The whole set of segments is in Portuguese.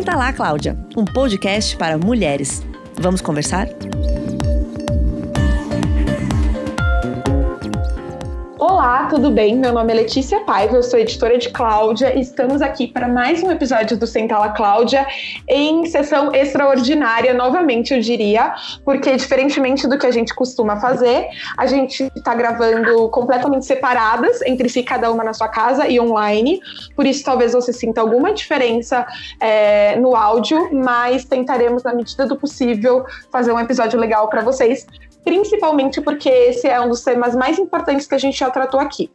Senta lá, Cláudia, um podcast para mulheres. Vamos conversar? Olá, tudo bem? Meu nome é Letícia Paiva, eu sou editora de Cláudia estamos aqui para mais um episódio do Sentala Cláudia em sessão extraordinária, novamente eu diria, porque diferentemente do que a gente costuma fazer, a gente está gravando completamente separadas entre si, cada uma na sua casa e online, por isso talvez você sinta alguma diferença é, no áudio, mas tentaremos, na medida do possível, fazer um episódio legal para vocês, principalmente porque esse é um dos temas mais importantes que a gente já tratou aqui.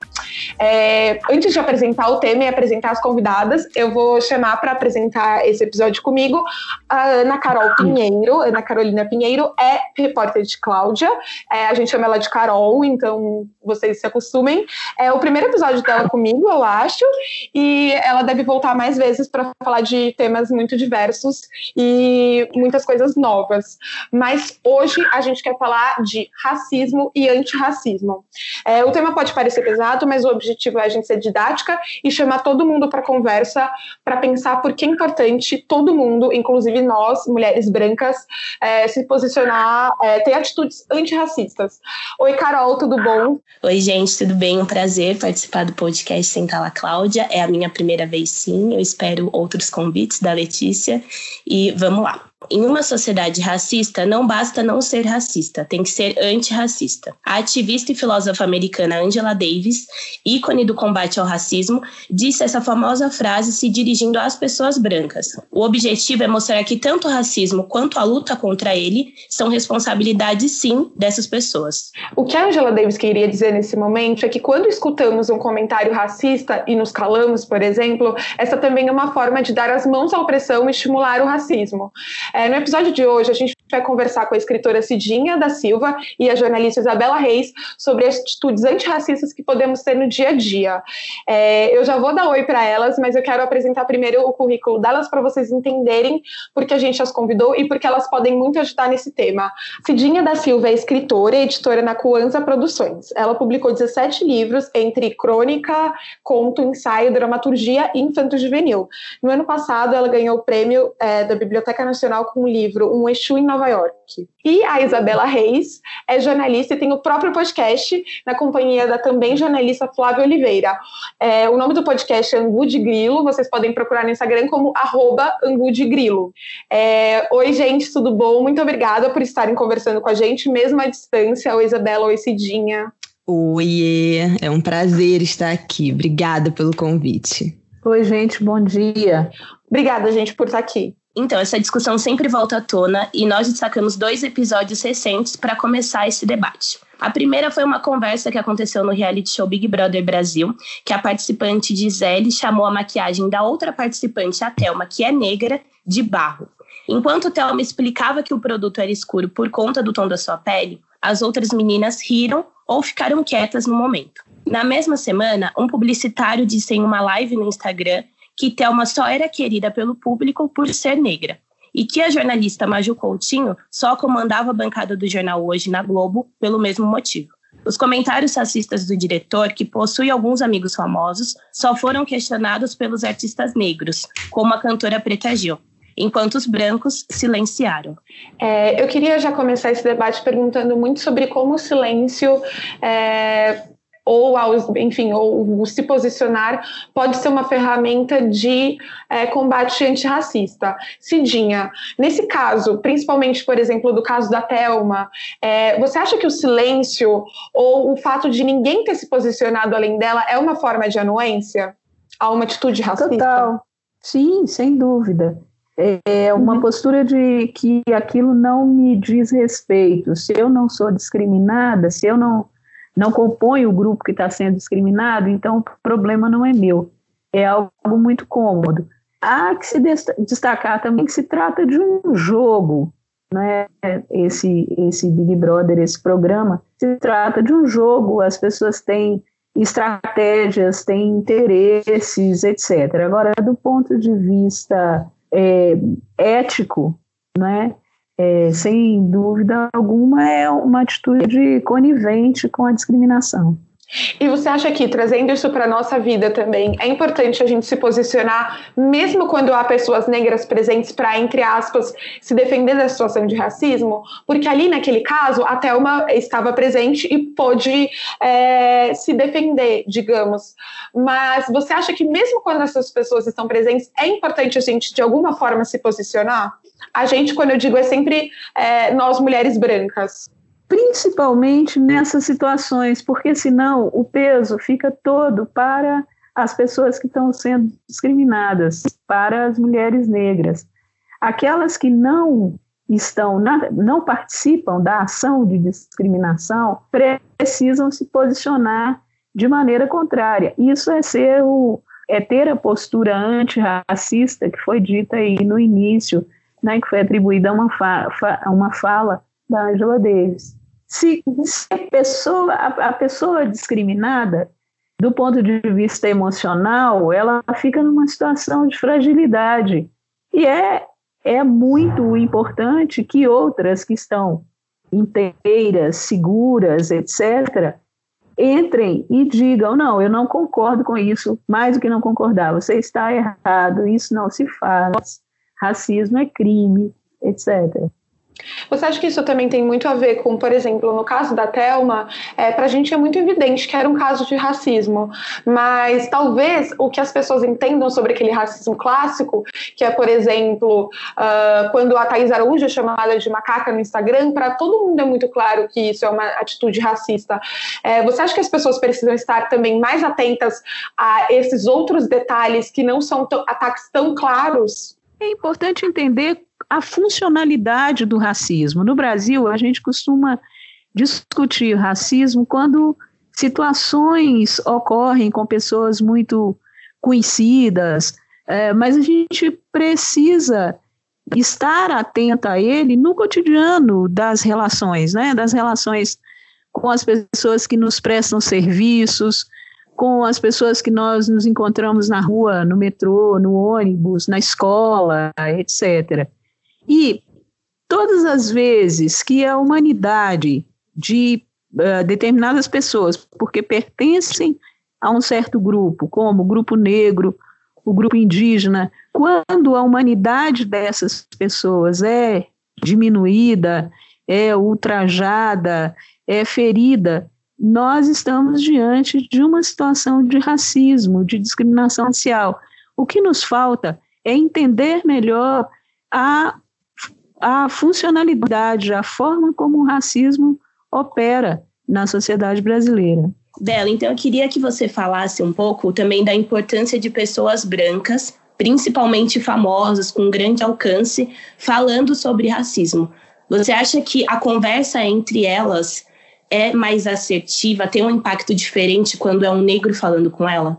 É, antes de apresentar o tema e apresentar as convidadas, eu vou chamar para apresentar esse episódio comigo a Ana Carol Pinheiro. Ana Carolina Pinheiro é repórter de Cláudia, é, a gente chama ela de Carol, então vocês se acostumem. É o primeiro episódio dela comigo, eu acho, e ela deve voltar mais vezes para falar de temas muito diversos e muitas coisas novas. Mas hoje a gente quer falar de racismo e antirracismo. É, o tema pode parecer pesado, mas o objetivo é a gente ser didática e chamar todo mundo para conversa para pensar por que é importante todo mundo, inclusive nós, mulheres brancas, é, se posicionar, é, ter atitudes antirracistas. Oi, Carol, tudo bom? Oi, gente, tudo bem? Um prazer participar do podcast Sentar lá, Cláudia. É a minha primeira vez, sim. Eu espero outros convites da Letícia e vamos lá. Em uma sociedade racista, não basta não ser racista, tem que ser antirracista. A ativista e filósofa americana Angela Davis, ícone do combate ao racismo, disse essa famosa frase se dirigindo às pessoas brancas. O objetivo é mostrar que tanto o racismo quanto a luta contra ele são responsabilidade, sim, dessas pessoas. O que a Angela Davis queria dizer nesse momento é que quando escutamos um comentário racista e nos calamos, por exemplo, essa também é uma forma de dar as mãos à opressão e estimular o racismo. É, no episódio de hoje, a gente vai conversar com a escritora Cidinha da Silva e a jornalista Isabela Reis sobre atitudes antirracistas que podemos ter no dia a dia. É, eu já vou dar oi para elas, mas eu quero apresentar primeiro o currículo delas para vocês entenderem porque a gente as convidou e porque elas podem muito ajudar nesse tema. Cidinha da Silva é escritora e editora na Cuanza Produções. Ela publicou 17 livros entre crônica, conto, ensaio, dramaturgia e infanto-juvenil. No ano passado, ela ganhou o prêmio é, da Biblioteca Nacional com o livro Um Exu em Nova York. E a Isabela Reis é jornalista e tem o próprio podcast na companhia da também jornalista Flávia Oliveira. É, o nome do podcast é Angu de Grilo, vocês podem procurar no Instagram como arroba Angu de Grilo. É, Oi, gente, tudo bom? Muito obrigada por estarem conversando com a gente, mesmo à distância. Oi, Isabela, oi, Cidinha. Oi, é um prazer estar aqui. Obrigada pelo convite. Oi, gente, bom dia. Obrigada, gente, por estar aqui. Então, essa discussão sempre volta à tona e nós destacamos dois episódios recentes para começar esse debate. A primeira foi uma conversa que aconteceu no reality show Big Brother Brasil, que a participante Gisele chamou a maquiagem da outra participante, a Thelma, que é negra, de barro. Enquanto Thelma explicava que o produto era escuro por conta do tom da sua pele, as outras meninas riram ou ficaram quietas no momento. Na mesma semana, um publicitário disse em uma live no Instagram que Thelma só era querida pelo público por ser negra e que a jornalista Maju Coutinho só comandava a bancada do jornal Hoje na Globo pelo mesmo motivo. Os comentários racistas do diretor, que possui alguns amigos famosos, só foram questionados pelos artistas negros, como a cantora Preta Gil, enquanto os brancos silenciaram. É, eu queria já começar esse debate perguntando muito sobre como o silêncio é, ou ao, enfim, ou se posicionar pode ser uma ferramenta de é, combate antirracista. Cidinha, nesse caso, principalmente, por exemplo, do caso da Telma, é, você acha que o silêncio ou o fato de ninguém ter se posicionado além dela é uma forma de anuência a uma atitude racista? Total. Sim, sem dúvida. É uma uhum. postura de que aquilo não me diz respeito. Se eu não sou discriminada, se eu não não compõe o grupo que está sendo discriminado, então o problema não é meu. É algo muito cômodo. Há que se destacar também que se trata de um jogo, né? Esse, esse Big Brother, esse programa, se trata de um jogo, as pessoas têm estratégias, têm interesses, etc. Agora, do ponto de vista é, ético, né? É, sem dúvida alguma, é uma atitude conivente com a discriminação. E você acha que, trazendo isso para a nossa vida também, é importante a gente se posicionar, mesmo quando há pessoas negras presentes, para, entre aspas, se defender da situação de racismo? Porque ali, naquele caso, a Thelma estava presente e pôde é, se defender, digamos. Mas você acha que, mesmo quando essas pessoas estão presentes, é importante a gente, de alguma forma, se posicionar? A gente, quando eu digo, é sempre é, nós, mulheres brancas principalmente nessas situações, porque senão o peso fica todo para as pessoas que estão sendo discriminadas, para as mulheres negras. Aquelas que não estão, na, não participam da ação de discriminação, precisam se posicionar de maneira contrária. Isso é ser o é ter a postura antirracista que foi dita aí no início, né, que foi atribuída a uma, fa, uma fala da Angela Davis. Se, se a, pessoa, a, a pessoa discriminada, do ponto de vista emocional, ela fica numa situação de fragilidade. E é, é muito importante que outras que estão inteiras, seguras, etc., entrem e digam: não, eu não concordo com isso, mais do que não concordar, você está errado, isso não se faz, racismo é crime, etc. Você acha que isso também tem muito a ver com, por exemplo, no caso da Thelma, é, para a gente é muito evidente que era um caso de racismo, mas talvez o que as pessoas entendam sobre aquele racismo clássico, que é, por exemplo, uh, quando a Thais Araújo é chamada de macaca no Instagram, para todo mundo é muito claro que isso é uma atitude racista. É, você acha que as pessoas precisam estar também mais atentas a esses outros detalhes que não são ataques tão claros? É importante entender a funcionalidade do racismo. No Brasil, a gente costuma discutir racismo quando situações ocorrem com pessoas muito conhecidas, é, mas a gente precisa estar atenta a ele no cotidiano das relações, né? Das relações com as pessoas que nos prestam serviços, com as pessoas que nós nos encontramos na rua, no metrô, no ônibus, na escola, etc. E todas as vezes que a humanidade de uh, determinadas pessoas, porque pertencem a um certo grupo, como o grupo negro, o grupo indígena, quando a humanidade dessas pessoas é diminuída, é ultrajada, é ferida, nós estamos diante de uma situação de racismo, de discriminação racial. O que nos falta é entender melhor a a funcionalidade, a forma como o racismo opera na sociedade brasileira. Bela, então eu queria que você falasse um pouco também da importância de pessoas brancas, principalmente famosas, com grande alcance, falando sobre racismo. Você acha que a conversa entre elas é mais assertiva, tem um impacto diferente quando é um negro falando com ela?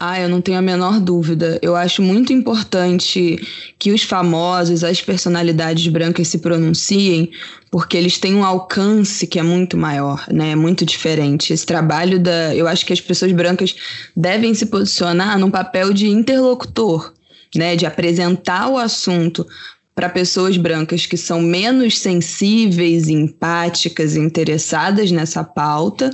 Ah, eu não tenho a menor dúvida. Eu acho muito importante que os famosos, as personalidades brancas se pronunciem, porque eles têm um alcance que é muito maior, né? É muito diferente. Esse trabalho da, eu acho que as pessoas brancas devem se posicionar num papel de interlocutor, né, de apresentar o assunto para pessoas brancas que são menos sensíveis, empáticas, interessadas nessa pauta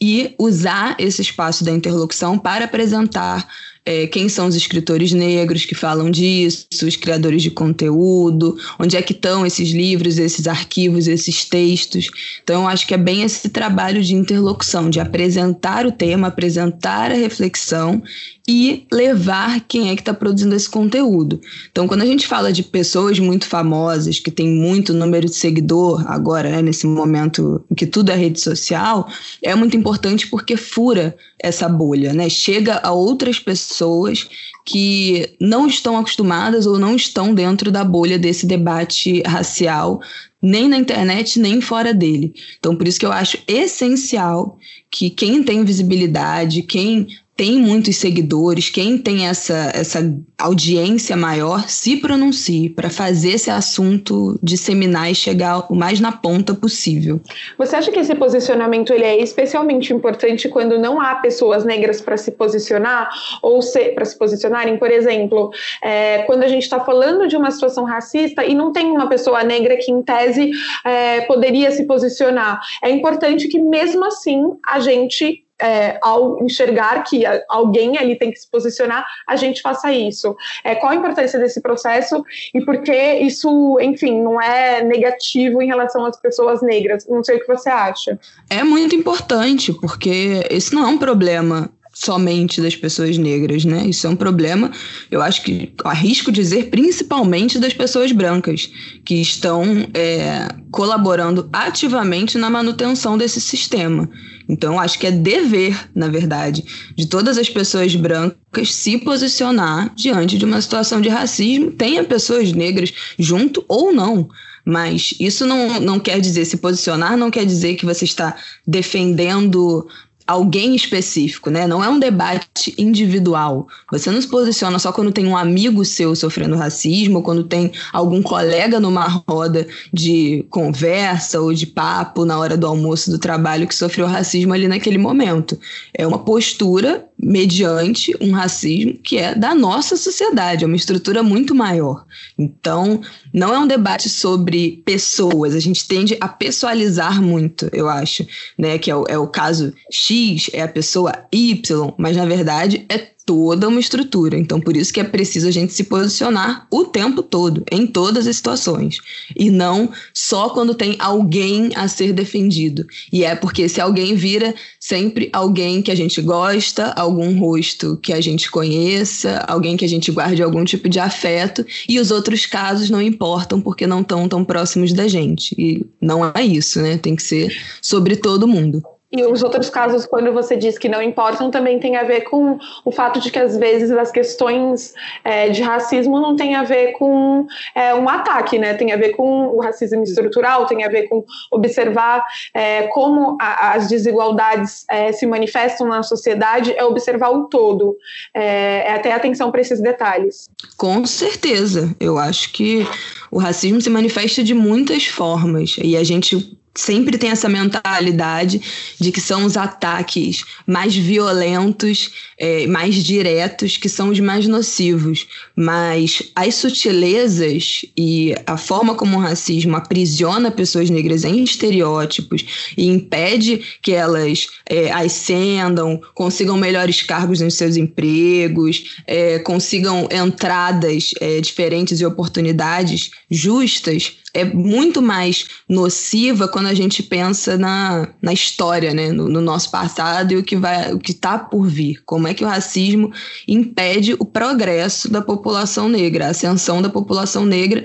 e usar esse espaço da interlocução para apresentar é, quem são os escritores negros que falam disso, os criadores de conteúdo, onde é que estão esses livros, esses arquivos, esses textos. Então, acho que é bem esse trabalho de interlocução, de apresentar o tema, apresentar a reflexão e levar quem é que está produzindo esse conteúdo. Então, quando a gente fala de pessoas muito famosas, que têm muito número de seguidor agora, né, nesse momento em que tudo é rede social, é muito importante porque fura essa bolha, né? Chega a outras pessoas que não estão acostumadas ou não estão dentro da bolha desse debate racial, nem na internet, nem fora dele. Então, por isso que eu acho essencial que quem tem visibilidade, quem tem muitos seguidores, quem tem essa, essa audiência maior, se pronuncie para fazer esse assunto disseminar e chegar o mais na ponta possível. Você acha que esse posicionamento ele é especialmente importante quando não há pessoas negras para se posicionar ou para se posicionarem? Por exemplo, é, quando a gente está falando de uma situação racista e não tem uma pessoa negra que, em tese, é, poderia se posicionar, é importante que mesmo assim a gente é, ao enxergar que alguém ali tem que se posicionar, a gente faça isso. É, qual a importância desse processo e por que isso, enfim, não é negativo em relação às pessoas negras? Não sei o que você acha. É muito importante, porque esse não é um problema somente das pessoas negras, né? Isso é um problema, eu acho que arrisco dizer principalmente das pessoas brancas, que estão é, colaborando ativamente na manutenção desse sistema. Então, acho que é dever, na verdade, de todas as pessoas brancas se posicionar diante de uma situação de racismo, tenha pessoas negras junto ou não. Mas isso não, não quer dizer, se posicionar não quer dizer que você está defendendo alguém específico, né? Não é um debate individual. Você não se posiciona só quando tem um amigo seu sofrendo racismo, ou quando tem algum colega numa roda de conversa ou de papo na hora do almoço do trabalho que sofreu racismo ali naquele momento. É uma postura mediante um racismo que é da nossa sociedade, é uma estrutura muito maior. Então, não é um debate sobre pessoas, a gente tende a pessoalizar muito, eu acho, né? Que é o, é o caso X, é a pessoa Y, mas na verdade é toda uma estrutura. Então, por isso que é preciso a gente se posicionar o tempo todo, em todas as situações. E não só quando tem alguém a ser defendido. E é porque esse alguém vira sempre alguém que a gente gosta, algum rosto que a gente conheça, alguém que a gente guarde algum tipo de afeto, e os outros casos não importam porque não estão tão próximos da gente. E não é isso, né? Tem que ser sobre todo mundo. E os outros casos, quando você diz que não importam, também tem a ver com o fato de que, às vezes, as questões é, de racismo não tem a ver com é, um ataque, né? Tem a ver com o racismo estrutural, tem a ver com observar é, como a, as desigualdades é, se manifestam na sociedade, é observar o todo. É, é até atenção para esses detalhes. Com certeza. Eu acho que o racismo se manifesta de muitas formas. E a gente sempre tem essa mentalidade de que são os ataques mais violentos, é, mais diretos, que são os mais nocivos. Mas as sutilezas e a forma como o racismo aprisiona pessoas negras em estereótipos e impede que elas é, ascendam, consigam melhores cargos nos seus empregos, é, consigam entradas é, diferentes e oportunidades justas, é muito mais nociva quando a gente pensa na, na história, né? No, no nosso passado e o que vai, o que está por vir. Como é que o racismo impede o progresso da população negra, a ascensão da população negra,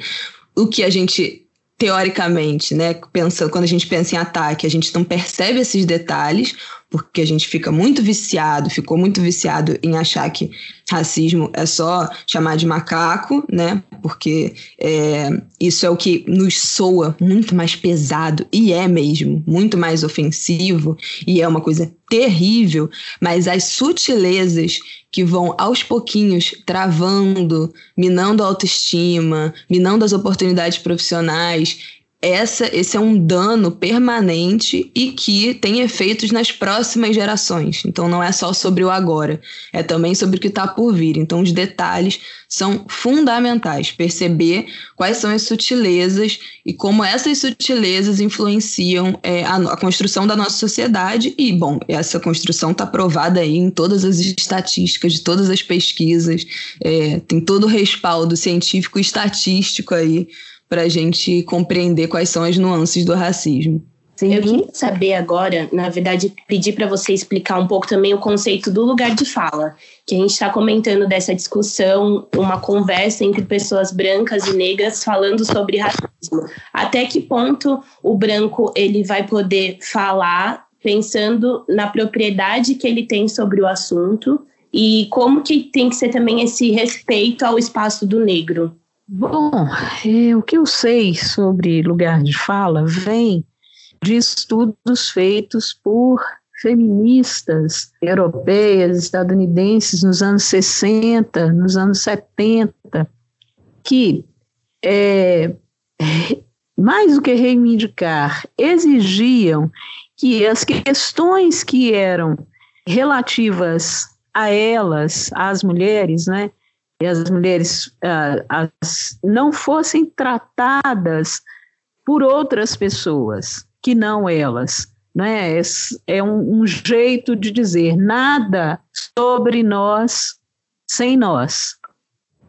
o que a gente teoricamente, né, pensa, quando a gente pensa em ataque, a gente não percebe esses detalhes, porque a gente fica muito viciado, ficou muito viciado em achar que racismo é só chamar de macaco, né? Porque é, isso é o que nos soa muito mais pesado, e é mesmo, muito mais ofensivo, e é uma coisa terrível, mas as sutilezas que vão aos pouquinhos travando, minando a autoestima, minando as oportunidades profissionais, essa, esse é um dano permanente e que tem efeitos nas próximas gerações. Então não é só sobre o agora, é também sobre o que está por vir. Então os detalhes são fundamentais. Perceber quais são as sutilezas e como essas sutilezas influenciam é, a, a, construção da nossa sociedade. E, bom, essa construção está provada aí em todas as estatísticas, de todas as pesquisas, é, tem todo o respaldo científico e estatístico aí para a gente compreender quais são as nuances do racismo. Sim. Eu queria saber agora, na verdade, pedir para você explicar um pouco também o conceito do lugar de fala, que a gente está comentando dessa discussão, uma conversa entre pessoas brancas e negras falando sobre racismo. Até que ponto o branco ele vai poder falar pensando na propriedade que ele tem sobre o assunto e como que tem que ser também esse respeito ao espaço do negro? Bom, é, o que eu sei sobre lugar de fala vem de estudos feitos por feministas europeias, estadunidenses nos anos 60, nos anos 70, que é, mais do que reivindicar, exigiam que as questões que eram relativas a elas, às mulheres, né, e as mulheres uh, as, não fossem tratadas por outras pessoas que não elas. né? é, é um, um jeito de dizer nada sobre nós sem nós.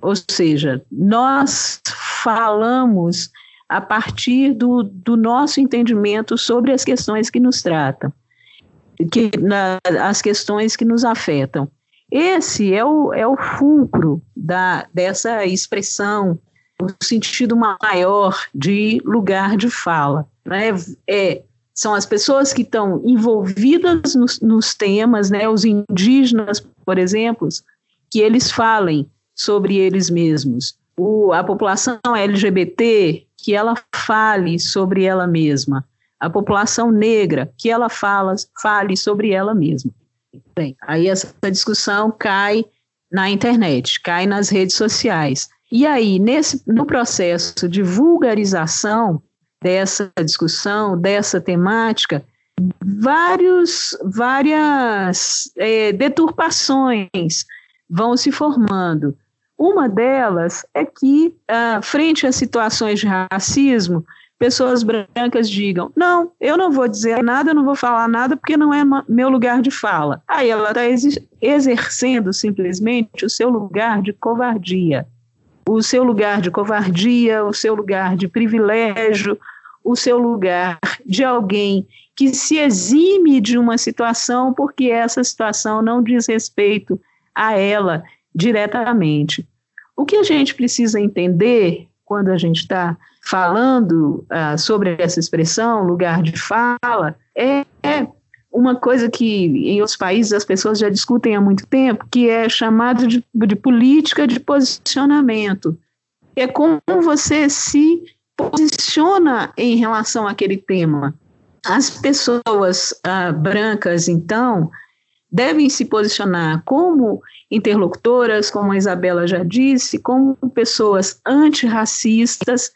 Ou seja, nós falamos a partir do, do nosso entendimento sobre as questões que nos tratam, que, na, as questões que nos afetam. Esse é o, é o fulcro da, dessa expressão, o sentido maior de lugar de fala. Né? É, são as pessoas que estão envolvidas nos, nos temas, né? os indígenas, por exemplo, que eles falem sobre eles mesmos. O, a população LGBT, que ela fale sobre ela mesma. A população negra, que ela fala, fale sobre ela mesma. Bem, aí essa discussão cai na internet, cai nas redes sociais. E aí, nesse, no processo de vulgarização dessa discussão, dessa temática, vários, várias é, deturpações vão se formando. Uma delas é que, ah, frente a situações de racismo, pessoas brancas digam: não, eu não vou dizer nada, eu não vou falar nada porque não é meu lugar de fala. Aí ela está exercendo simplesmente o seu lugar de covardia. O seu lugar de covardia, o seu lugar de privilégio, o seu lugar de alguém que se exime de uma situação porque essa situação não diz respeito a ela diretamente. O que a gente precisa entender quando a gente está falando uh, sobre essa expressão, lugar de fala, é, é, uma coisa que em outros países as pessoas já discutem há muito tempo, que é chamado de, de política de posicionamento. É como você se posiciona em relação àquele tema. As pessoas uh, brancas, então, devem se posicionar como interlocutoras, como a Isabela já disse, como pessoas antirracistas,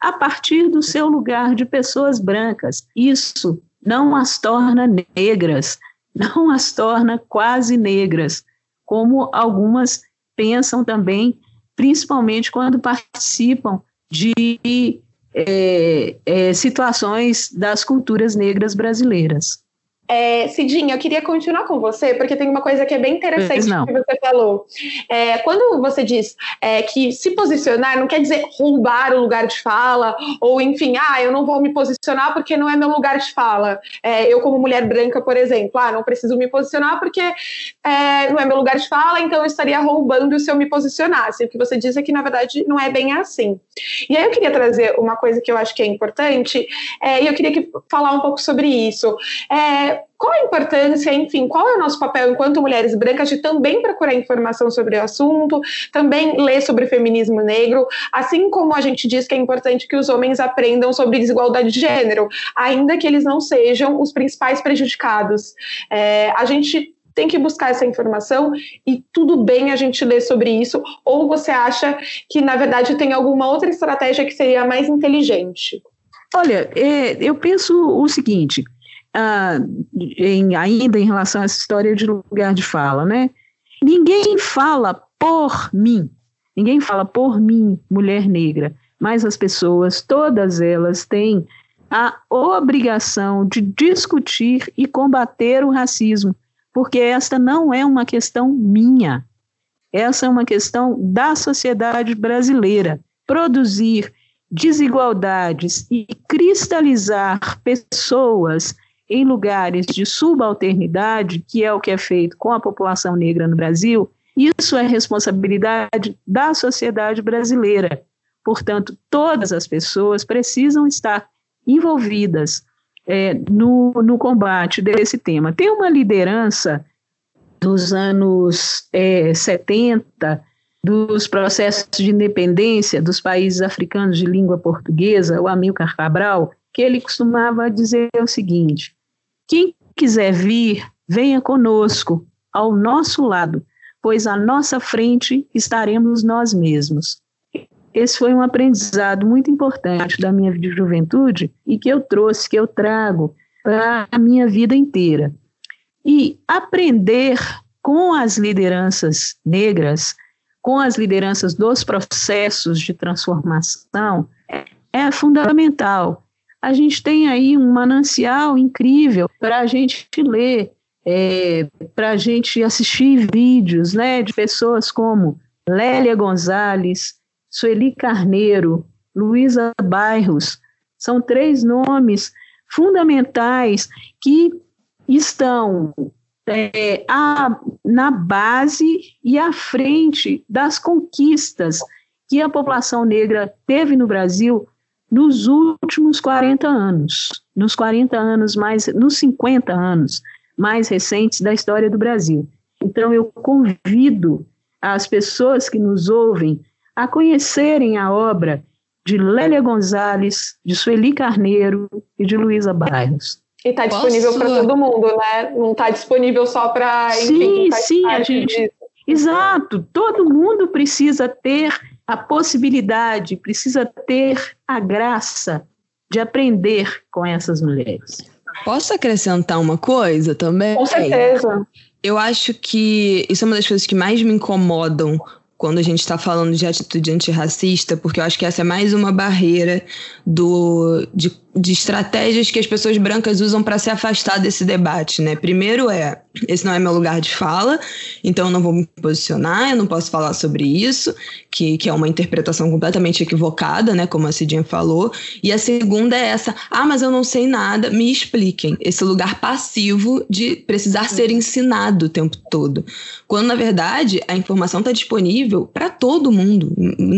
a partir do seu lugar de pessoas brancas. Isso não as torna negras, não as torna quase negras, como algumas pensam também, principalmente quando participam de é, é, situações das culturas negras brasileiras. É, Cidinha, eu queria continuar com você, porque tem uma coisa que é bem interessante que você falou. É, quando você diz é, que se posicionar não quer dizer roubar o lugar de fala, ou enfim, ah, eu não vou me posicionar porque não é meu lugar de fala. É, eu, como mulher branca, por exemplo, ah, não preciso me posicionar porque é, não é meu lugar de fala, então eu estaria roubando se eu me posicionasse. O que você diz é que, na verdade, não é bem assim. E aí eu queria trazer uma coisa que eu acho que é importante, é, e eu queria que, falar um pouco sobre isso. É, qual a importância, enfim, qual é o nosso papel enquanto mulheres brancas de também procurar informação sobre o assunto, também ler sobre feminismo negro, assim como a gente diz que é importante que os homens aprendam sobre desigualdade de gênero, ainda que eles não sejam os principais prejudicados. É, a gente tem que buscar essa informação e tudo bem a gente ler sobre isso, ou você acha que, na verdade, tem alguma outra estratégia que seria mais inteligente? Olha, é, eu penso o seguinte: ah, em, ainda em relação a essa história de lugar de fala, né? Ninguém fala por mim, ninguém fala por mim, mulher negra, mas as pessoas, todas elas, têm a obrigação de discutir e combater o racismo, porque esta não é uma questão minha, essa é uma questão da sociedade brasileira. Produzir desigualdades e cristalizar pessoas em lugares de subalternidade, que é o que é feito com a população negra no Brasil, isso é responsabilidade da sociedade brasileira. Portanto, todas as pessoas precisam estar envolvidas é, no, no combate desse tema. Tem uma liderança dos anos é, 70, dos processos de independência dos países africanos de língua portuguesa, o Amilcar Cabral, que ele costumava dizer o seguinte: quem quiser vir, venha conosco, ao nosso lado, pois à nossa frente estaremos nós mesmos. Esse foi um aprendizado muito importante da minha juventude e que eu trouxe, que eu trago para a minha vida inteira. E aprender com as lideranças negras, com as lideranças dos processos de transformação, é fundamental a gente tem aí um manancial incrível para a gente ler, é, para a gente assistir vídeos né, de pessoas como Lélia Gonzalez, Sueli Carneiro, Luísa Bairros. São três nomes fundamentais que estão é, a, na base e à frente das conquistas que a população negra teve no Brasil nos últimos 40 anos, nos 40 anos mais, nos 50 anos mais recentes da história do Brasil. Então eu convido as pessoas que nos ouvem a conhecerem a obra de Lélia Gonzalez, de Sueli Carneiro e de Luísa Bairros. E está disponível para todo mundo, né? Não está disponível só para. Sim, sim, a gente. Disso. Exato. Todo mundo precisa ter a possibilidade, precisa ter a graça de aprender com essas mulheres. Posso acrescentar uma coisa também? Com certeza. Eu acho que isso é uma das coisas que mais me incomodam quando a gente está falando de atitude antirracista, porque eu acho que essa é mais uma barreira do, de, de estratégias que as pessoas brancas usam para se afastar desse debate, né? Primeiro é, esse não é meu lugar de fala, então eu não vou me posicionar, eu não posso falar sobre isso, que, que é uma interpretação completamente equivocada, né? Como a Cidinha falou. E a segunda é essa, ah, mas eu não sei nada, me expliquem. Esse lugar passivo de precisar ser ensinado o tempo todo. Quando, na verdade, a informação está disponível para todo mundo,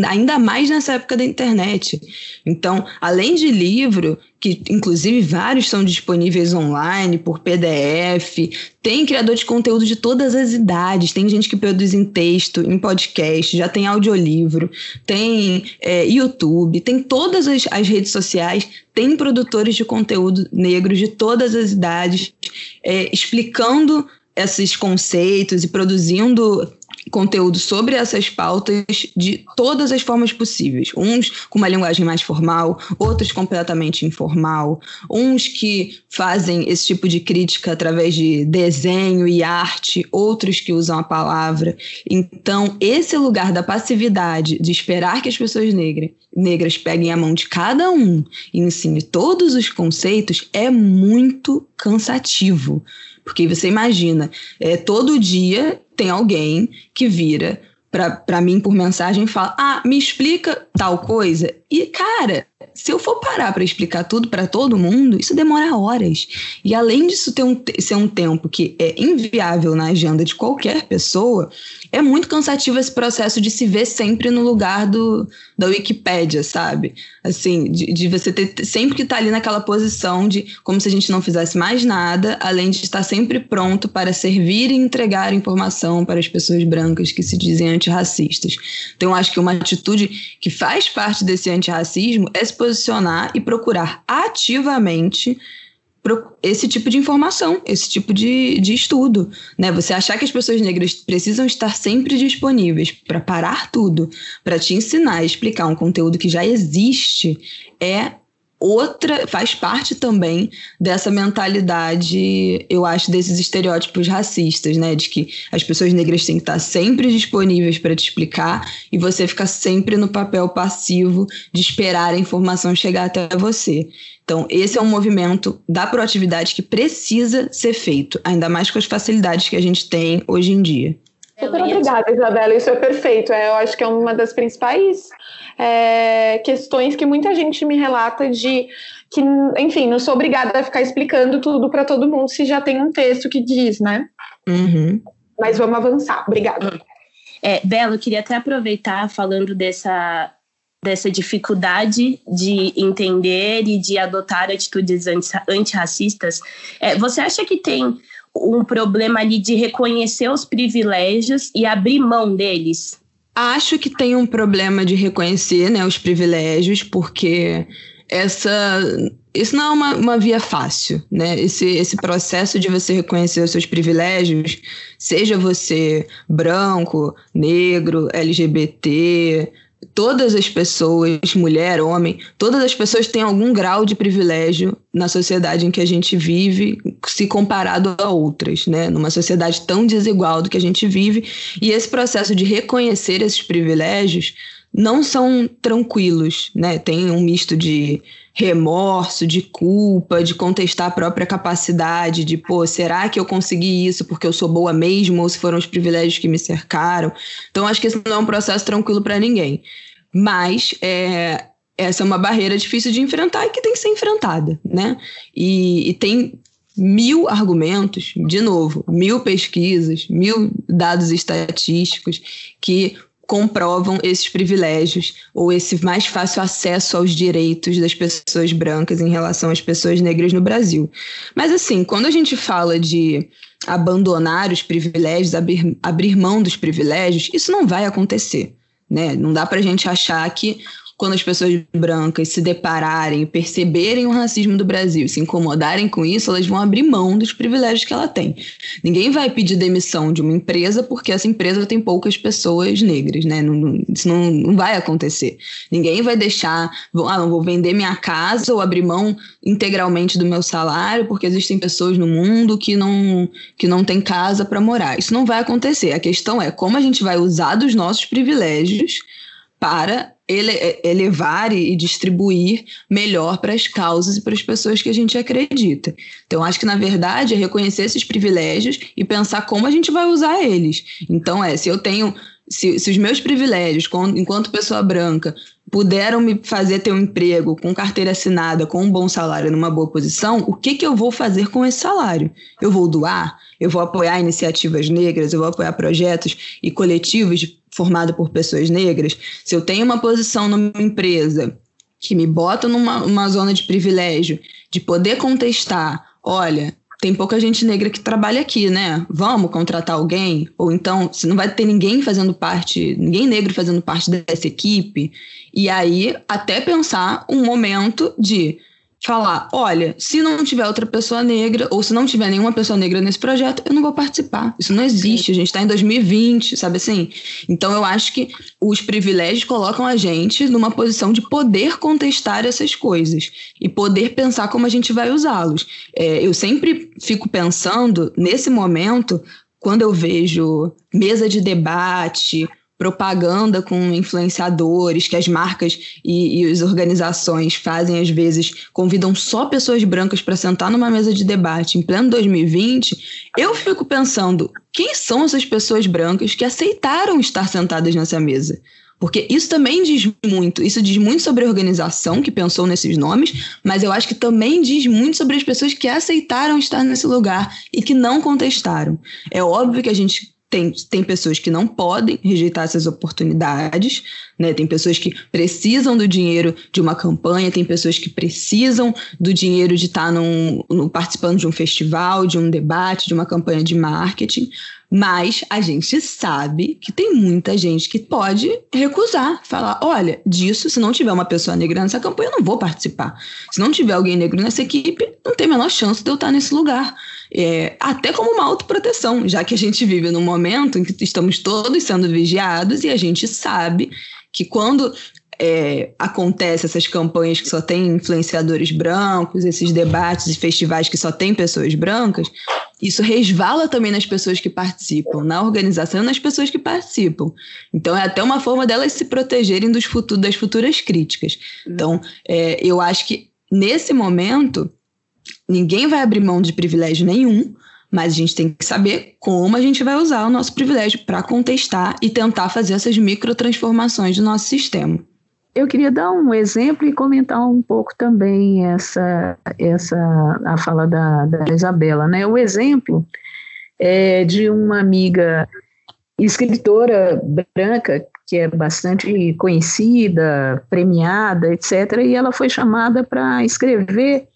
ainda mais nessa época da internet. Então, além de livro, que inclusive vários são disponíveis online por PDF. Tem criador de conteúdo de todas as idades. Tem gente que produz em texto, em podcast, já tem audiolivro, tem é, YouTube, tem todas as, as, redes sociais, tem produtores de conteúdo negros de todas as idades, é, explicando esses conceitos e produzindo conteúdo sobre essas pautas de todas as formas possíveis. Uns com uma linguagem mais formal, outros completamente informal, uns que fazem esse tipo de crítica através de desenho e arte, outros que usam a palavra. Então, esse lugar da passividade, de esperar que as pessoas negras, negras peguem a mão de cada um e ensinem todos os conceitos, é muito cansativo. Porque você imagina, é, todo dia tem alguém que vira para mim por mensagem e fala: Ah, me explica tal coisa. E, cara, se eu for parar para explicar tudo para todo mundo, isso demora horas. E além disso ter um, ser um tempo que é inviável na agenda de qualquer pessoa, é muito cansativo esse processo de se ver sempre no lugar do, da Wikipédia, sabe? Assim, de, de você ter sempre que estar tá ali naquela posição de como se a gente não fizesse mais nada, além de estar sempre pronto para servir e entregar informação para as pessoas brancas que se dizem antirracistas. Então, eu acho que uma atitude que faz parte desse antirracismo é se posicionar e procurar ativamente esse tipo de informação, esse tipo de, de estudo, né? Você achar que as pessoas negras precisam estar sempre disponíveis para parar tudo, para te ensinar, explicar um conteúdo que já existe, é outra, faz parte também dessa mentalidade, eu acho, desses estereótipos racistas, né? De que as pessoas negras têm que estar sempre disponíveis para te explicar e você fica sempre no papel passivo de esperar a informação chegar até você. Então, esse é um movimento da proatividade que precisa ser feito, ainda mais com as facilidades que a gente tem hoje em dia. Super obrigada, Isabela. Isso é perfeito. É, eu acho que é uma das principais é, questões que muita gente me relata de que, enfim, não sou obrigada a ficar explicando tudo para todo mundo se já tem um texto que diz, né? Uhum. Mas vamos avançar. Obrigada. É, Bela, eu queria até aproveitar falando dessa, dessa dificuldade de entender e de adotar atitudes antirracistas. É, você acha que tem um problema ali de reconhecer os privilégios e abrir mão deles? Acho que tem um problema de reconhecer né, os privilégios, porque essa isso não é uma, uma via fácil, né? Esse, esse processo de você reconhecer os seus privilégios, seja você branco, negro, LGBT, todas as pessoas, mulher, homem, todas as pessoas têm algum grau de privilégio na sociedade em que a gente vive, se comparado a outras, né? Numa sociedade tão desigual do que a gente vive, e esse processo de reconhecer esses privilégios não são tranquilos, né? Tem um misto de remorso, de culpa, de contestar a própria capacidade, de, pô, será que eu consegui isso porque eu sou boa mesmo ou se foram os privilégios que me cercaram? Então, acho que esse não é um processo tranquilo para ninguém. Mas é, essa é uma barreira difícil de enfrentar e que tem que ser enfrentada, né? E, e tem mil argumentos, de novo, mil pesquisas, mil dados estatísticos que comprovam esses privilégios ou esse mais fácil acesso aos direitos das pessoas brancas em relação às pessoas negras no Brasil. Mas assim, quando a gente fala de abandonar os privilégios, abrir, abrir mão dos privilégios, isso não vai acontecer. Né? Não dá para a gente achar que quando as pessoas brancas se depararem, perceberem o racismo do Brasil, se incomodarem com isso, elas vão abrir mão dos privilégios que ela tem. Ninguém vai pedir demissão de uma empresa porque essa empresa tem poucas pessoas negras, né? Não, não, isso não, não vai acontecer. Ninguém vai deixar, ah, não vou vender minha casa ou abrir mão integralmente do meu salário porque existem pessoas no mundo que não, que não têm casa para morar. Isso não vai acontecer. A questão é como a gente vai usar dos nossos privilégios para ele, elevar e distribuir melhor para as causas e para as pessoas que a gente acredita. Então, acho que, na verdade, é reconhecer esses privilégios e pensar como a gente vai usar eles. Então, é, se eu tenho. Se, se os meus privilégios, enquanto pessoa branca, puderam me fazer ter um emprego com carteira assinada, com um bom salário, numa boa posição, o que, que eu vou fazer com esse salário? Eu vou doar? Eu vou apoiar iniciativas negras? Eu vou apoiar projetos e coletivos formados por pessoas negras? Se eu tenho uma posição numa empresa que me bota numa zona de privilégio, de poder contestar, olha, tem pouca gente negra que trabalha aqui, né? Vamos contratar alguém? Ou então, se não vai ter ninguém fazendo parte, ninguém negro fazendo parte dessa equipe. E aí, até pensar um momento de falar: olha, se não tiver outra pessoa negra, ou se não tiver nenhuma pessoa negra nesse projeto, eu não vou participar. Isso não existe, a gente está em 2020, sabe assim? Então eu acho que os privilégios colocam a gente numa posição de poder contestar essas coisas e poder pensar como a gente vai usá-los. É, eu sempre fico pensando, nesse momento, quando eu vejo mesa de debate propaganda com influenciadores, que as marcas e, e as organizações fazem às vezes, convidam só pessoas brancas para sentar numa mesa de debate em pleno 2020, eu fico pensando, quem são essas pessoas brancas que aceitaram estar sentadas nessa mesa? Porque isso também diz muito, isso diz muito sobre a organização que pensou nesses nomes, mas eu acho que também diz muito sobre as pessoas que aceitaram estar nesse lugar e que não contestaram. É óbvio que a gente tem, tem pessoas que não podem rejeitar essas oportunidades, né? Tem pessoas que precisam do dinheiro de uma campanha, tem pessoas que precisam do dinheiro de estar num, num, participando de um festival, de um debate, de uma campanha de marketing. Mas a gente sabe que tem muita gente que pode recusar, falar: olha, disso, se não tiver uma pessoa negra nessa campanha, eu não vou participar. Se não tiver alguém negro nessa equipe, não tem a menor chance de eu estar nesse lugar. É, até como uma autoproteção, já que a gente vive num momento em que estamos todos sendo vigiados e a gente sabe que quando é, acontece essas campanhas que só tem influenciadores brancos, esses debates e festivais que só tem pessoas brancas, isso resvala também nas pessoas que participam, na organização e nas pessoas que participam. Então é até uma forma delas se protegerem dos das futuras críticas. Então é, eu acho que nesse momento ninguém vai abrir mão de privilégio nenhum, mas a gente tem que saber como a gente vai usar o nosso privilégio para contestar e tentar fazer essas microtransformações do nosso sistema. Eu queria dar um exemplo e comentar um pouco também essa, essa a fala da, da Isabela. Né? O exemplo é de uma amiga escritora branca que é bastante conhecida, premiada, etc. E ela foi chamada para escrever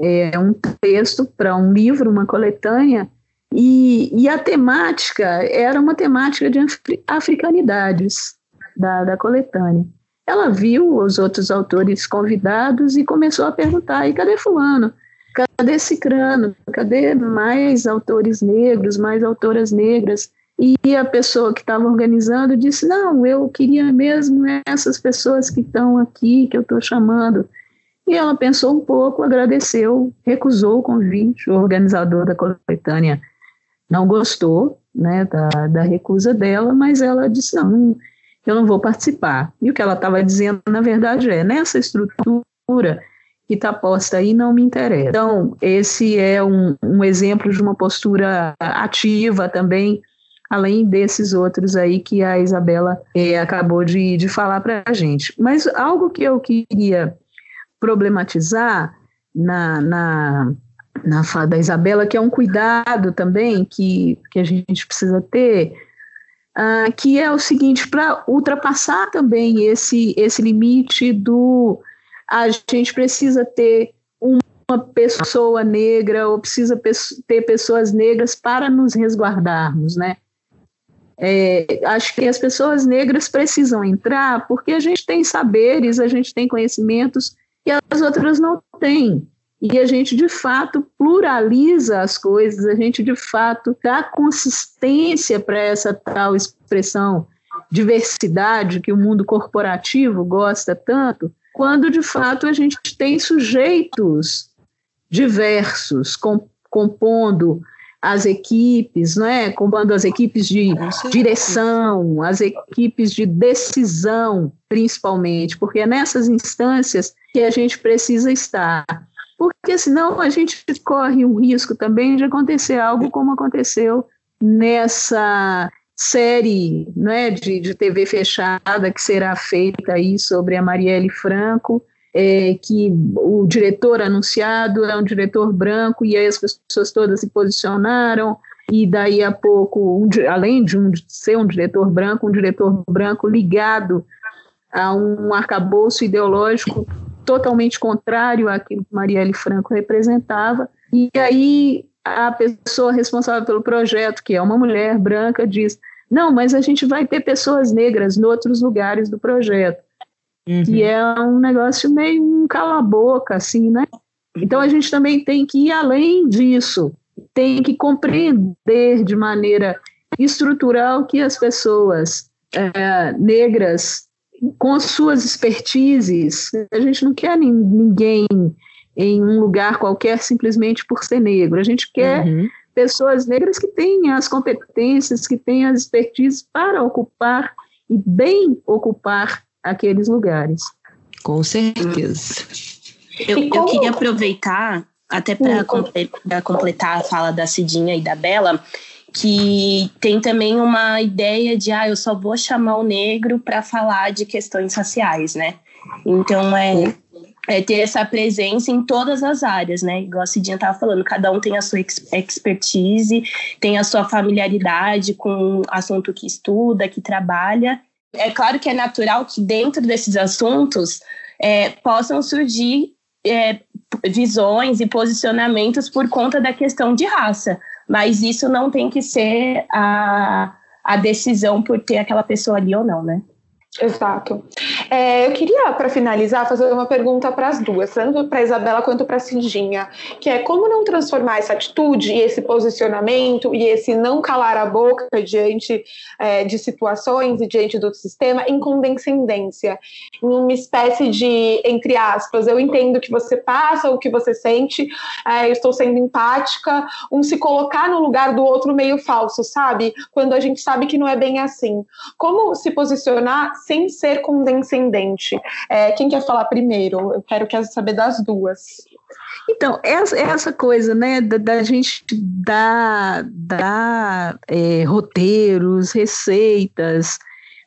é, um texto para um livro, uma coletânea, e, e, a temática era uma temática de africanidades da, da coletânea. Ela viu os outros autores convidados e começou a perguntar: e cadê Fulano? Cadê Cicrano? Cadê mais autores negros, mais autoras negras? E a pessoa que estava organizando disse: Não, eu queria mesmo essas pessoas que estão aqui, que eu estou chamando. E ela pensou um pouco, agradeceu, recusou o convite. O organizador da coletânea não gostou né, da, da recusa dela, mas ela disse: Não, não eu não vou participar. E o que ela estava dizendo, na verdade, é: nessa estrutura que está posta aí não me interessa. Então, esse é um, um exemplo de uma postura ativa também, além desses outros aí que a Isabela é, acabou de, de falar para a gente. Mas algo que eu queria problematizar na, na, na fala da Isabela, que é um cuidado também que, que a gente precisa ter, uh, que é o seguinte, para ultrapassar também esse, esse limite do a gente precisa ter uma pessoa negra ou precisa ter pessoas negras para nos resguardarmos, né? É, acho que as pessoas negras precisam entrar porque a gente tem saberes, a gente tem conhecimentos que as outras não têm. E a gente, de fato, pluraliza as coisas, a gente, de fato, dá consistência para essa tal expressão diversidade que o mundo corporativo gosta tanto, quando de fato a gente tem sujeitos diversos com, compondo as equipes, não é? compondo as equipes de direção, as equipes de decisão, principalmente, porque é nessas instâncias que a gente precisa estar. Porque senão a gente corre o risco também de acontecer algo como aconteceu nessa série né, de, de TV fechada que será feita aí sobre a Marielle Franco, é, que o diretor anunciado é um diretor branco, e aí as pessoas todas se posicionaram, e daí a pouco, um, além de um, ser um diretor branco, um diretor branco ligado a um arcabouço ideológico totalmente contrário àquilo que Marielle Franco representava, e aí a pessoa responsável pelo projeto, que é uma mulher branca, diz: não, mas a gente vai ter pessoas negras em outros lugares do projeto. Uhum. E é um negócio meio um cala-boca, assim, né? Então a gente também tem que ir além disso, tem que compreender de maneira estrutural que as pessoas é, negras, com suas expertises, a gente não quer ninguém em um lugar qualquer simplesmente por ser negro. A gente quer uhum. pessoas negras que tenham as competências, que tenham as expertises para ocupar e bem ocupar aqueles lugares. Com certeza. Eu, eu queria aproveitar, até para completar a fala da Cidinha e da Bela, que tem também uma ideia de, ah, eu só vou chamar o negro para falar de questões raciais, né? Então, é, é ter essa presença em todas as áreas, né? Igual a Cidinha estava falando, cada um tem a sua expertise, tem a sua familiaridade com o assunto que estuda, que trabalha. É claro que é natural que dentro desses assuntos é, possam surgir é, visões e posicionamentos por conta da questão de raça, mas isso não tem que ser a, a decisão por ter aquela pessoa ali ou não, né? Exato. É, eu queria, para finalizar, fazer uma pergunta para as duas, tanto para a Isabela quanto para a Cidinha, que é como não transformar essa atitude e esse posicionamento e esse não calar a boca diante é, de situações e diante do sistema em condescendência, em uma espécie de, entre aspas, eu entendo o que você passa, o que você sente, é, eu estou sendo empática, um se colocar no lugar do outro meio falso, sabe? Quando a gente sabe que não é bem assim. Como se posicionar sem ser condescendente. É, quem quer falar primeiro? Eu quero, quero saber das duas. Então, essa, essa coisa, né, da, da gente dar, dar é, roteiros, receitas,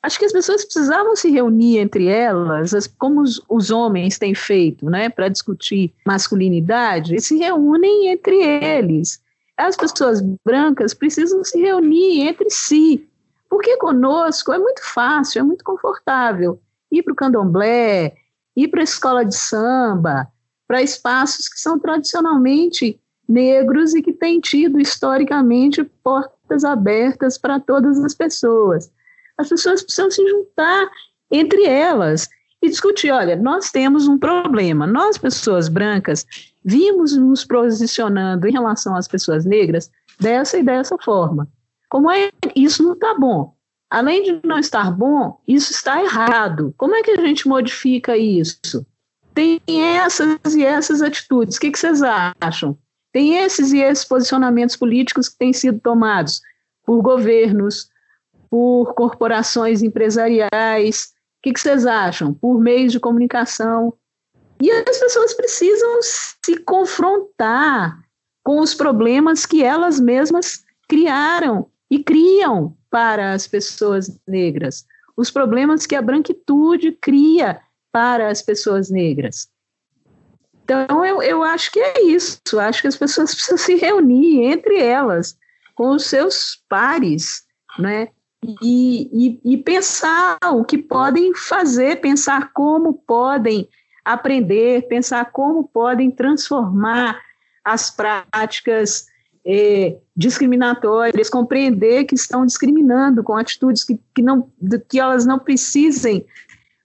acho que as pessoas precisavam se reunir entre elas, as, como os, os, homens têm feito, né, para discutir masculinidade, se reúnem entre eles. As pessoas brancas precisam se reunir entre si, porque conosco é muito fácil, é muito confortável ir para o candomblé, ir para a escola de samba, para espaços que são tradicionalmente negros e que têm tido historicamente portas abertas para todas as pessoas. As pessoas precisam se juntar entre elas e discutir: olha, nós temos um problema. Nós, pessoas brancas, vimos nos posicionando em relação às pessoas negras dessa e dessa forma. Como é isso não está bom? Além de não estar bom, isso está errado. Como é que a gente modifica isso? Tem essas e essas atitudes. O que, que vocês acham? Tem esses e esses posicionamentos políticos que têm sido tomados por governos, por corporações empresariais. O que, que vocês acham? Por meios de comunicação. E as pessoas precisam se confrontar com os problemas que elas mesmas criaram e criam para as pessoas negras, os problemas que a branquitude cria para as pessoas negras. Então, eu, eu acho que é isso. Acho que as pessoas precisam se reunir entre elas, com os seus pares, né? E, e, e pensar o que podem fazer, pensar como podem aprender, pensar como podem transformar as práticas é, discriminatórias, compreender que estão discriminando com atitudes que, que, não, que elas não precisem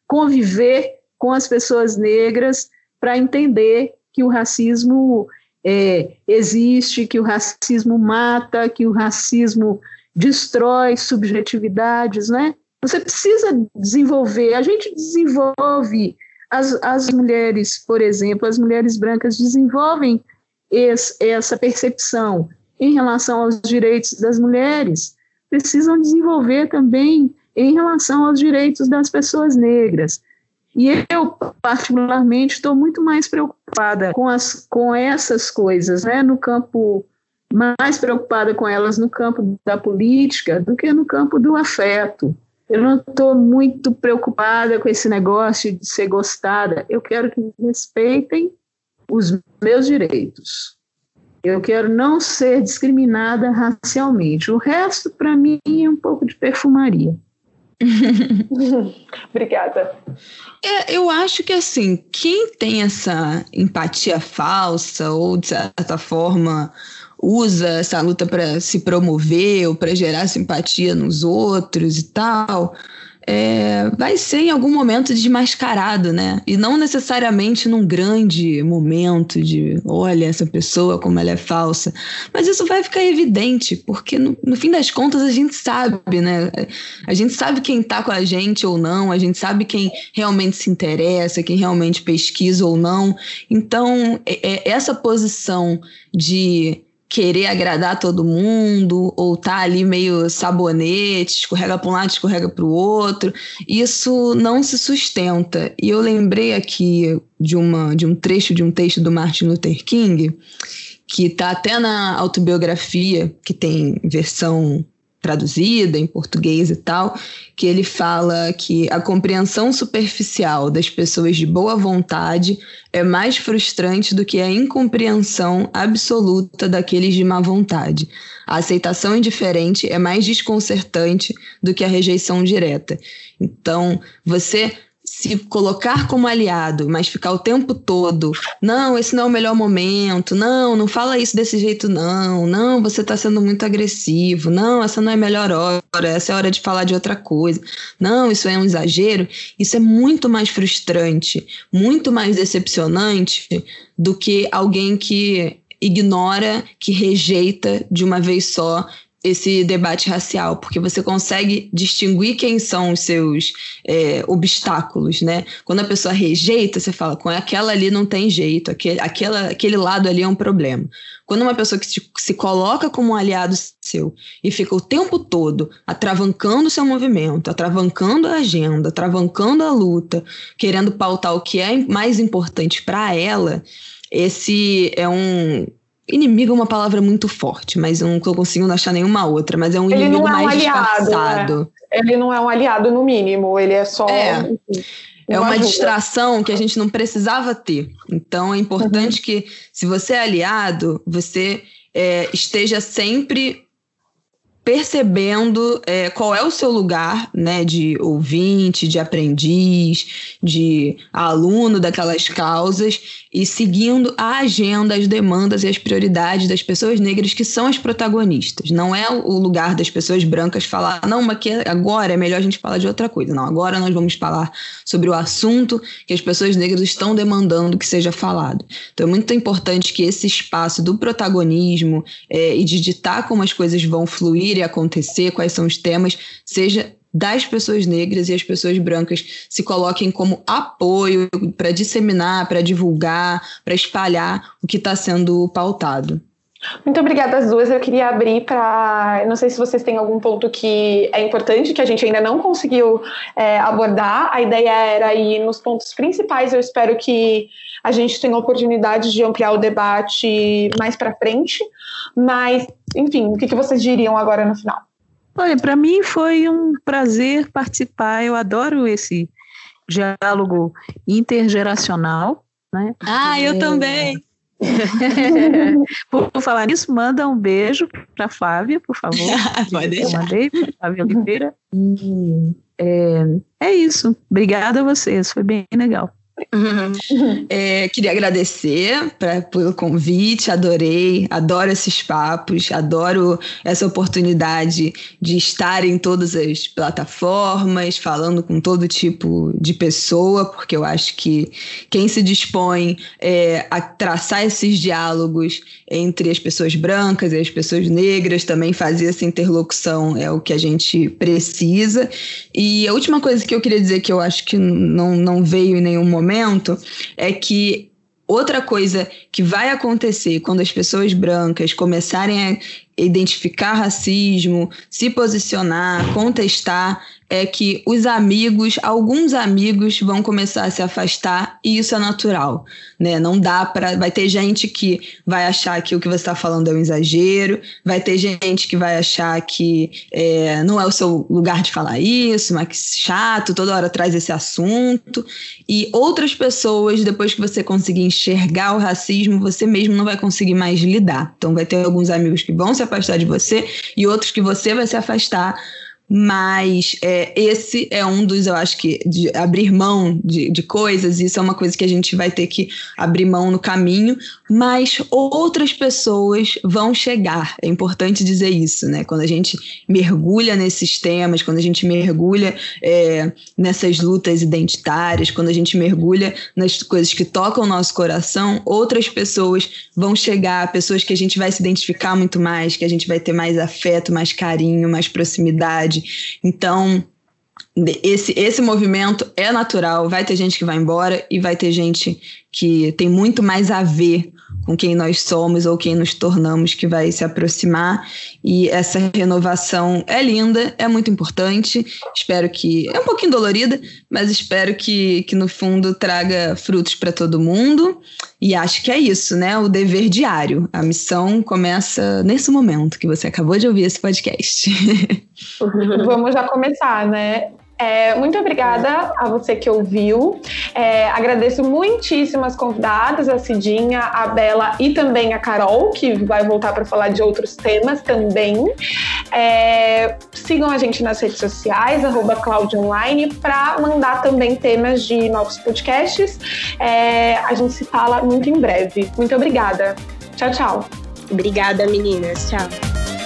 conviver com as pessoas negras para entender que o racismo é, existe, que o racismo mata, que o racismo destrói subjetividades, né? Você precisa desenvolver, a gente desenvolve, as, as mulheres, por exemplo, as mulheres brancas desenvolvem esse, essa percepção em relação aos direitos das mulheres, precisam desenvolver também em relação aos direitos das pessoas negras. E eu, particularmente, estou muito mais preocupada com, as, com essas coisas, né, no campo, mais preocupada com elas no campo da política do que no campo do afeto. Eu não estou muito preocupada com esse negócio de ser gostada. Eu quero que respeitem os meus direitos. Eu quero não ser discriminada racialmente. O resto, para mim, é um pouco de perfumaria. Obrigada. É, eu acho que assim, quem tem essa empatia falsa ou de certa forma usa essa luta para se promover ou para gerar simpatia nos outros e tal, é, vai ser em algum momento desmascarado, né? E não necessariamente num grande momento de olha essa pessoa como ela é falsa. Mas isso vai ficar evidente, porque no, no fim das contas a gente sabe, né? A gente sabe quem tá com a gente ou não, a gente sabe quem realmente se interessa, quem realmente pesquisa ou não. Então, é, é essa posição de querer agradar todo mundo, ou tá ali meio sabonete, escorrega para um lado, escorrega para o outro. Isso não se sustenta. E eu lembrei aqui de, uma, de um trecho de um texto do Martin Luther King, que tá até na autobiografia, que tem versão traduzida em português e tal, que ele fala que a compreensão superficial das pessoas de boa vontade é mais frustrante do que a incompreensão absoluta daqueles de má vontade. A aceitação indiferente é mais desconcertante do que a rejeição direta. Então, você se colocar como aliado, mas ficar o tempo todo, não, esse não é o melhor momento, não, não fala isso desse jeito, não, não, você está sendo muito agressivo, não, essa não é a melhor hora, essa é a hora de falar de outra coisa, não, isso é um exagero, isso é muito mais frustrante, muito mais decepcionante do que alguém que ignora, que rejeita de uma vez só esse debate racial, porque você consegue distinguir quem são os seus é, obstáculos, né? Quando a pessoa rejeita, você fala, com aquela ali não tem jeito, aquele, aquela, aquele lado ali é um problema. Quando uma pessoa que se, se coloca como um aliado seu e fica o tempo todo atravancando o seu movimento, atravancando a agenda, atravancando a luta, querendo pautar o que é mais importante para ela, esse é um Inimigo é uma palavra muito forte, mas eu não estou conseguindo achar nenhuma outra. Mas é um ele inimigo é um mais aliado, né? disfarçado. Né? Ele não é um aliado, no mínimo. Ele é só. É. Enfim, é uma ajuda. distração que a gente não precisava ter. Então é importante uhum. que, se você é aliado, você é, esteja sempre percebendo é, qual é o seu lugar né, de ouvinte, de aprendiz, de aluno daquelas causas e seguindo a agenda, as demandas e as prioridades das pessoas negras que são as protagonistas. Não é o lugar das pessoas brancas falar, não, mas que agora é melhor a gente falar de outra coisa. Não, agora nós vamos falar sobre o assunto que as pessoas negras estão demandando que seja falado. Então é muito importante que esse espaço do protagonismo é, e de ditar como as coisas vão fluir vir acontecer, quais são os temas, seja das pessoas negras e as pessoas brancas se coloquem como apoio para disseminar, para divulgar, para espalhar o que está sendo pautado. Muito obrigada às duas. Eu queria abrir para. Não sei se vocês têm algum ponto que é importante, que a gente ainda não conseguiu é, abordar. A ideia era ir nos pontos principais. Eu espero que a gente tenha oportunidade de ampliar o debate mais para frente. Mas, enfim, o que, que vocês diriam agora no final? Olha, para mim foi um prazer participar. Eu adoro esse diálogo intergeracional. Né? Ah, eu também. por, falar nisso, manda um beijo para Flávia, por favor. Pode deixar. Eu mandei para Flávia Oliveira. E, é, é isso. Obrigada a vocês, foi bem legal. Uhum. É, queria agradecer pra, pelo convite, adorei, adoro esses papos, adoro essa oportunidade de estar em todas as plataformas, falando com todo tipo de pessoa, porque eu acho que quem se dispõe é, a traçar esses diálogos entre as pessoas brancas e as pessoas negras, também fazer essa interlocução é o que a gente precisa. E a última coisa que eu queria dizer que eu acho que não, não veio em nenhum momento momento é que outra coisa que vai acontecer quando as pessoas brancas começarem a identificar racismo, se posicionar, contestar, é que os amigos, alguns amigos vão começar a se afastar e isso é natural, né? Não dá para, vai ter gente que vai achar que o que você está falando é um exagero, vai ter gente que vai achar que é, não é o seu lugar de falar isso, mas que chato, toda hora traz esse assunto e outras pessoas depois que você conseguir enxergar o racismo, você mesmo não vai conseguir mais lidar. Então vai ter alguns amigos que vão se afastar de você e outros que você vai se afastar mas é, esse é um dos, eu acho que, de abrir mão de, de coisas, isso é uma coisa que a gente vai ter que abrir mão no caminho, mas outras pessoas vão chegar, é importante dizer isso, né? Quando a gente mergulha nesses temas, quando a gente mergulha é, nessas lutas identitárias, quando a gente mergulha nas coisas que tocam o nosso coração, outras pessoas vão chegar, pessoas que a gente vai se identificar muito mais, que a gente vai ter mais afeto, mais carinho, mais proximidade então, esse, esse movimento é natural, vai ter gente que vai embora e vai ter gente que tem muito mais a ver com quem nós somos ou quem nos tornamos que vai se aproximar e essa renovação é linda, é muito importante. Espero que é um pouquinho dolorida, mas espero que, que no fundo traga frutos para todo mundo. E acho que é isso, né? O dever diário. A missão começa nesse momento que você acabou de ouvir esse podcast. Vamos já começar, né? É, muito obrigada a você que ouviu. É, agradeço muitíssimo as convidadas, a Cidinha, a Bela e também a Carol, que vai voltar para falar de outros temas também. É, sigam a gente nas redes sociais, arroba Online, para mandar também temas de novos podcasts. É, a gente se fala muito em breve. Muito obrigada. Tchau, tchau. Obrigada, meninas. Tchau.